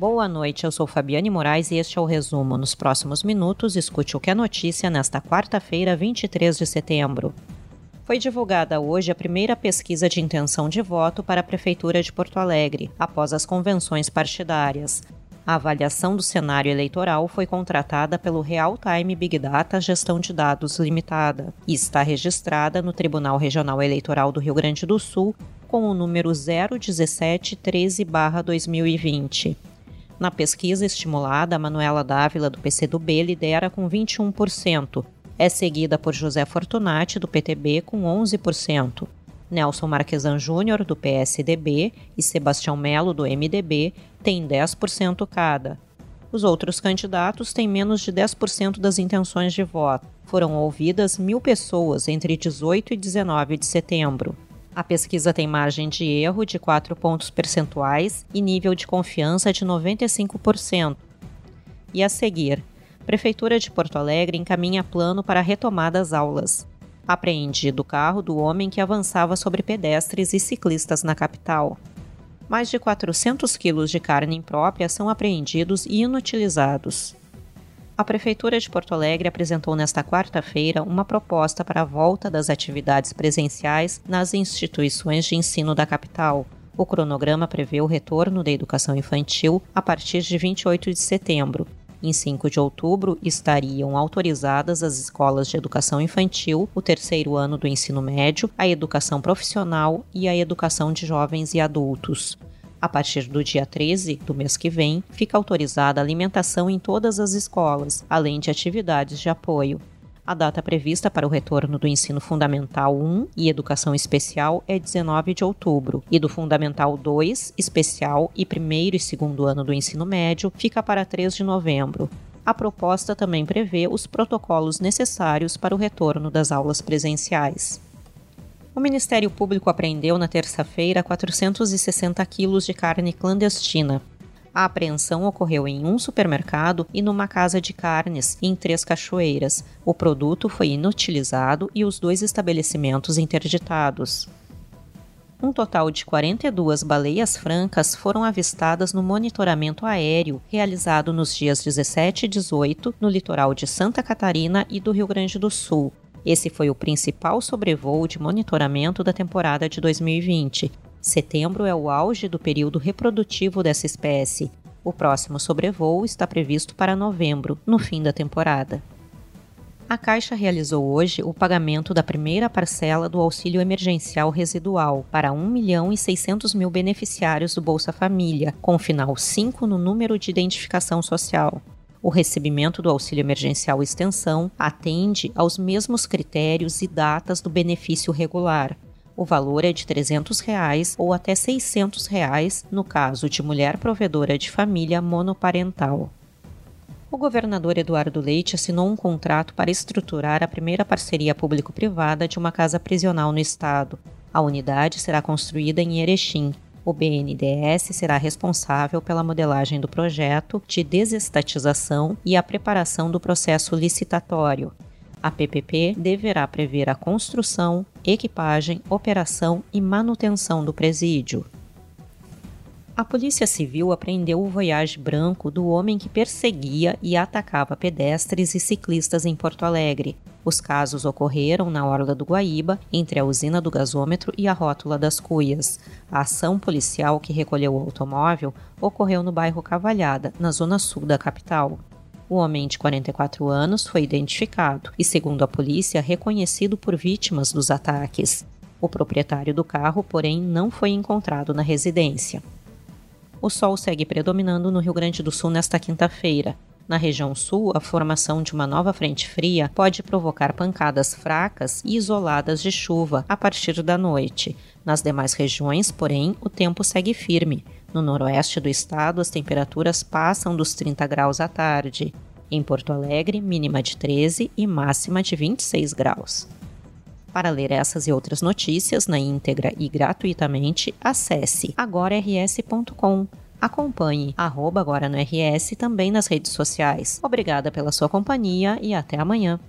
Boa noite, eu sou Fabiane Moraes e este é o resumo. Nos próximos minutos, escute o que é notícia nesta quarta-feira, 23 de setembro. Foi divulgada hoje a primeira pesquisa de intenção de voto para a Prefeitura de Porto Alegre, após as convenções partidárias. A avaliação do cenário eleitoral foi contratada pelo Real Time Big Data Gestão de Dados Limitada e está registrada no Tribunal Regional Eleitoral do Rio Grande do Sul com o número 01713-2020. Na pesquisa estimulada, Manuela Dávila, do PCdoB, lidera com 21%. É seguida por José Fortunati, do PTB, com 11%. Nelson Marquesan Júnior, do PSDB, e Sebastião Melo, do MDB, têm 10% cada. Os outros candidatos têm menos de 10% das intenções de voto. Foram ouvidas mil pessoas entre 18 e 19 de setembro. A pesquisa tem margem de erro de 4 pontos percentuais e nível de confiança de 95%. E a seguir, Prefeitura de Porto Alegre encaminha plano para retomada das aulas. Apreendido o carro do homem que avançava sobre pedestres e ciclistas na capital. Mais de 400 quilos de carne imprópria são apreendidos e inutilizados a Prefeitura de Porto Alegre apresentou nesta quarta-feira uma proposta para a volta das atividades presenciais nas instituições de ensino da capital. O cronograma prevê o retorno da educação infantil a partir de 28 de setembro. Em 5 de outubro, estariam autorizadas as escolas de educação infantil, o terceiro ano do ensino médio, a educação profissional e a educação de jovens e adultos. A partir do dia 13 do mês que vem, fica autorizada a alimentação em todas as escolas, além de atividades de apoio. A data prevista para o retorno do ensino fundamental 1 e educação especial é 19 de outubro, e do fundamental 2, especial e primeiro e segundo ano do ensino médio fica para 3 de novembro. A proposta também prevê os protocolos necessários para o retorno das aulas presenciais. O Ministério Público apreendeu na terça-feira 460 quilos de carne clandestina. A apreensão ocorreu em um supermercado e numa casa de carnes em Três Cachoeiras. O produto foi inutilizado e os dois estabelecimentos interditados. Um total de 42 baleias francas foram avistadas no monitoramento aéreo realizado nos dias 17 e 18 no litoral de Santa Catarina e do Rio Grande do Sul, esse foi o principal sobrevoo de monitoramento da temporada de 2020. Setembro é o auge do período reprodutivo dessa espécie. O próximo sobrevoo está previsto para novembro, no fim da temporada. A Caixa realizou hoje o pagamento da primeira parcela do auxílio emergencial residual para 1 milhão e 600 mil beneficiários do Bolsa Família, com final 5 no número de identificação social. O recebimento do auxílio emergencial extensão atende aos mesmos critérios e datas do benefício regular. O valor é de 300 reais ou até 600 reais no caso de mulher provedora de família monoparental. O governador Eduardo Leite assinou um contrato para estruturar a primeira parceria público-privada de uma casa prisional no estado. A unidade será construída em Erechim, o BNDES será responsável pela modelagem do projeto de desestatização e a preparação do processo licitatório. A PPP deverá prever a construção, equipagem, operação e manutenção do presídio. A Polícia Civil apreendeu o Voyage branco do homem que perseguia e atacava pedestres e ciclistas em Porto Alegre. Os casos ocorreram na Orla do Guaíba, entre a usina do gasômetro e a rótula das Cuias. A ação policial que recolheu o automóvel ocorreu no bairro Cavalhada, na zona sul da capital. O homem de 44 anos foi identificado e, segundo a polícia, reconhecido por vítimas dos ataques. O proprietário do carro, porém, não foi encontrado na residência. O sol segue predominando no Rio Grande do Sul nesta quinta-feira. Na região sul, a formação de uma nova frente fria pode provocar pancadas fracas e isoladas de chuva a partir da noite. Nas demais regiões, porém, o tempo segue firme. No noroeste do estado, as temperaturas passam dos 30 graus à tarde. Em Porto Alegre, mínima de 13 e máxima de 26 graus. Para ler essas e outras notícias na íntegra e gratuitamente, acesse agorars.com. Acompanhe arroba agora no RS também nas redes sociais. Obrigada pela sua companhia e até amanhã.